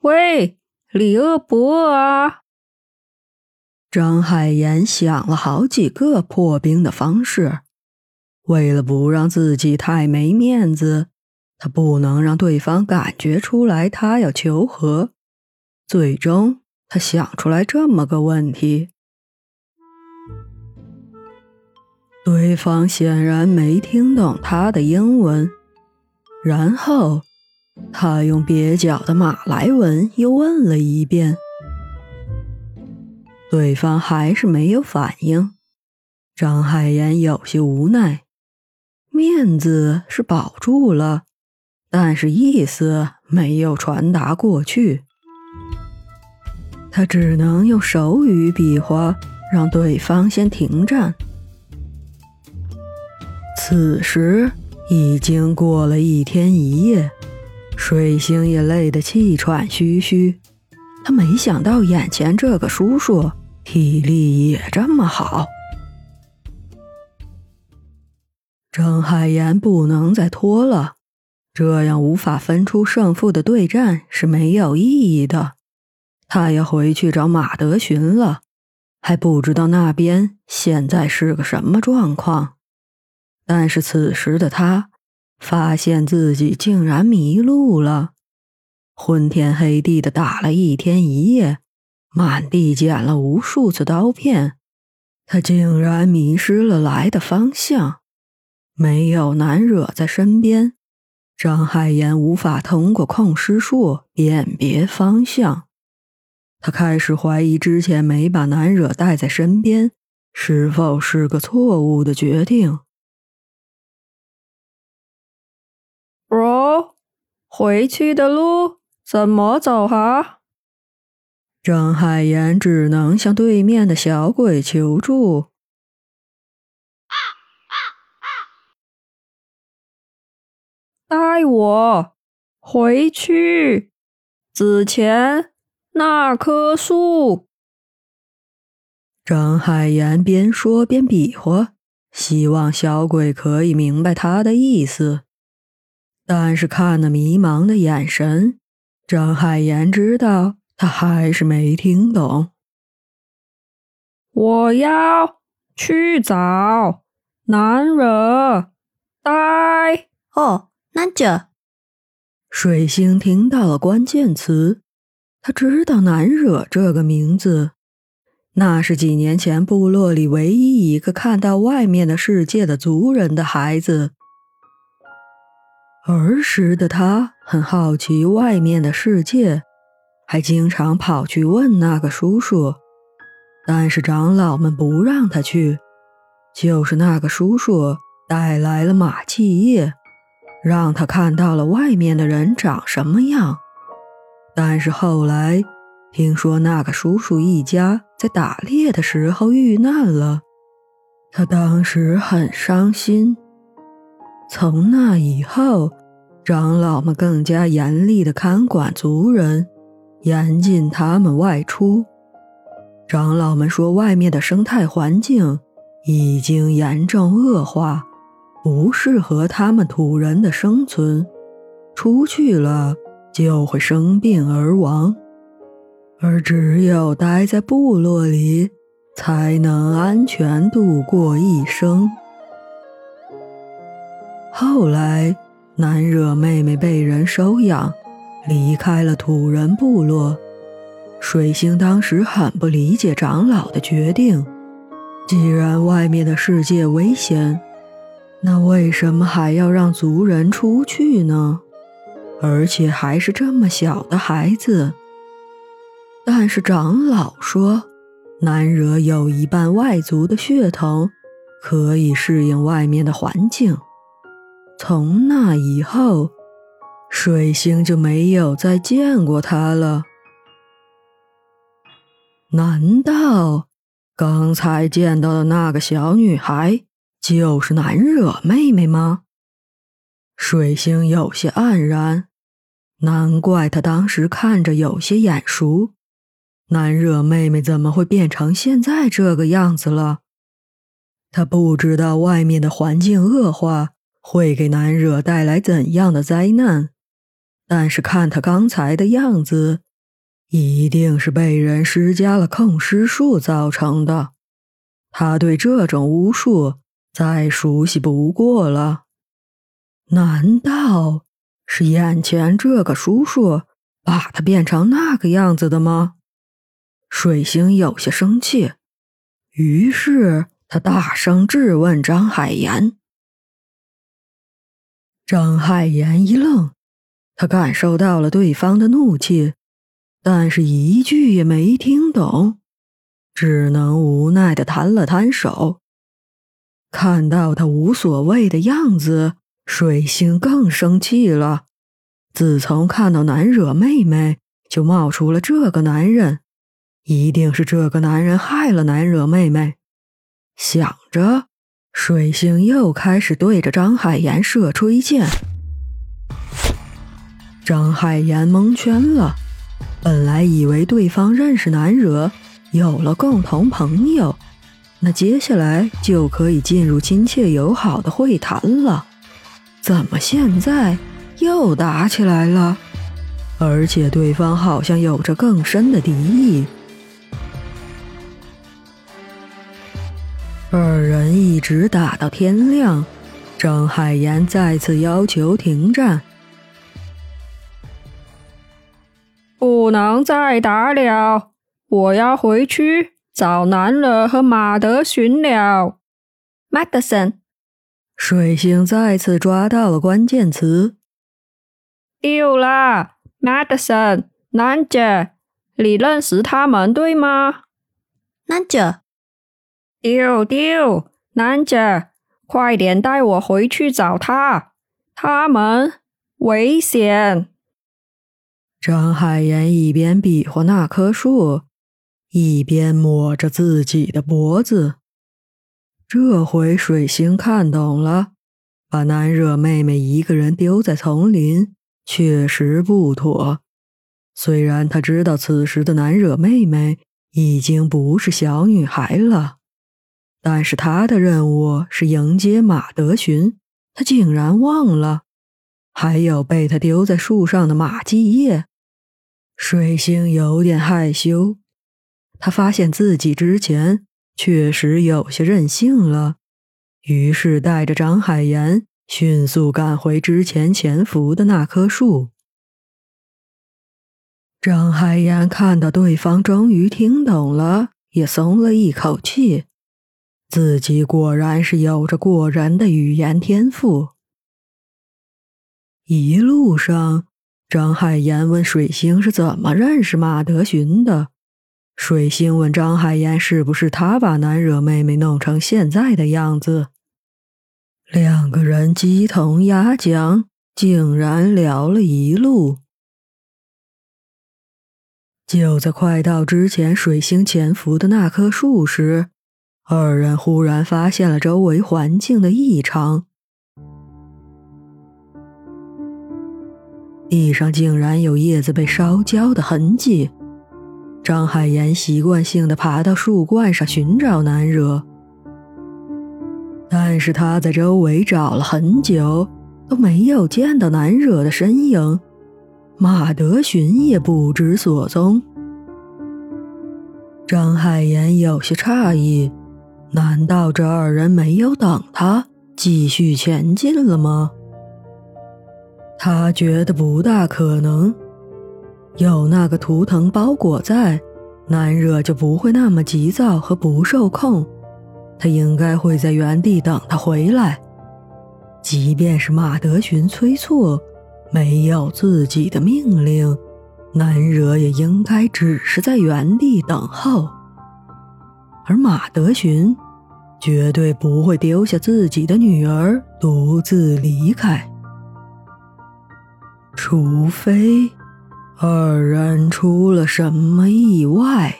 喂，你饿不饿啊？张海岩想了好几个破冰的方式，为了不让自己太没面子，他不能让对方感觉出来他要求和。最终，他想出来这么个问题。对方显然没听懂他的英文，然后他用蹩脚的马来文又问了一遍，对方还是没有反应。张海岩有些无奈，面子是保住了，但是意思没有传达过去，他只能用手语比划，让对方先停战。此时已经过了一天一夜，水星也累得气喘吁吁。他没想到眼前这个叔叔体力也这么好。张海岩不能再拖了，这样无法分出胜负的对战是没有意义的。他要回去找马德寻了，还不知道那边现在是个什么状况。但是此时的他发现自己竟然迷路了，昏天黑地的打了一天一夜，满地捡了无数次刀片，他竟然迷失了来的方向。没有南惹在身边，张海岩无法通过控尸术辨别方向。他开始怀疑之前没把南惹带在身边是否是个错误的决定。bro，回去的路怎么走啊？张海岩只能向对面的小鬼求助。带我回去，之前那棵树。张海岩边说边比划，希望小鬼可以明白他的意思。但是看那迷茫的眼神，张海岩知道他还是没听懂。我要去找男人，呆哦，那就。水星听到了关键词，他知道“难惹”这个名字，那是几年前部落里唯一一个看到外面的世界的族人的孩子。儿时的他很好奇外面的世界，还经常跑去问那个叔叔，但是长老们不让他去。就是那个叔叔带来了马气叶，让他看到了外面的人长什么样。但是后来听说那个叔叔一家在打猎的时候遇难了，他当时很伤心。从那以后，长老们更加严厉地看管族人，严禁他们外出。长老们说，外面的生态环境已经严重恶化，不适合他们土人的生存，出去了就会生病而亡，而只有待在部落里，才能安全度过一生。后来，南惹妹妹被人收养，离开了土人部落。水星当时很不理解长老的决定。既然外面的世界危险，那为什么还要让族人出去呢？而且还是这么小的孩子。但是长老说，南惹有一半外族的血统，可以适应外面的环境。从那以后，水星就没有再见过他了。难道刚才见到的那个小女孩就是南惹妹妹吗？水星有些黯然，难怪他当时看着有些眼熟。南惹妹妹怎么会变成现在这个样子了？他不知道外面的环境恶化。会给南惹带来怎样的灾难？但是看他刚才的样子，一定是被人施加了控尸术造成的。他对这种巫术再熟悉不过了。难道是眼前这个叔叔把他变成那个样子的吗？水星有些生气，于是他大声质问张海岩。张海岩一愣，他感受到了对方的怒气，但是一句也没听懂，只能无奈的摊了摊手。看到他无所谓的样子，水星更生气了。自从看到难惹妹妹，就冒出了这个男人，一定是这个男人害了难惹妹妹。想着。水星又开始对着张海岩射吹箭，张海岩蒙圈了。本来以为对方认识南惹，有了共同朋友，那接下来就可以进入亲切友好的会谈了。怎么现在又打起来了？而且对方好像有着更深的敌意。二人一直打到天亮，张海岩再次要求停战，不能再打了，我要回去找南乐和马德寻了。Madison，水星再次抓到了关键词，丢了。Madison，南姐，你认识他们对吗？南姐。丢丢，男姐，快点带我回去找他！他们危险。张海岩一边比划那棵树，一边摸着自己的脖子。这回水星看懂了，把南惹妹妹一个人丢在丛林确实不妥。虽然他知道此时的南惹妹妹已经不是小女孩了。但是他的任务是迎接马德寻，他竟然忘了，还有被他丢在树上的马继业。水星有点害羞，他发现自己之前确实有些任性了，于是带着张海岩迅速赶回之前潜伏的那棵树。张海岩看到对方终于听懂了，也松了一口气。自己果然是有着过人的语言天赋。一路上，张海岩问水星是怎么认识马德寻的。水星问张海岩是不是他把南惹妹妹弄成现在的样子。两个人鸡同鸭讲，竟然聊了一路。就在快到之前水星潜伏的那棵树时。二人忽然发现了周围环境的异常，地上竟然有叶子被烧焦的痕迹。张海岩习惯性的爬到树冠上寻找南惹，但是他在周围找了很久，都没有见到南惹的身影，马德寻也不知所踪。张海岩有些诧异。难道这二人没有等他继续前进了吗？他觉得不大可能，有那个图腾包裹在，南惹就不会那么急躁和不受控。他应该会在原地等他回来，即便是马德寻催促，没有自己的命令，南惹也应该只是在原地等候。而马德寻绝对不会丢下自己的女儿独自离开，除非二人出了什么意外。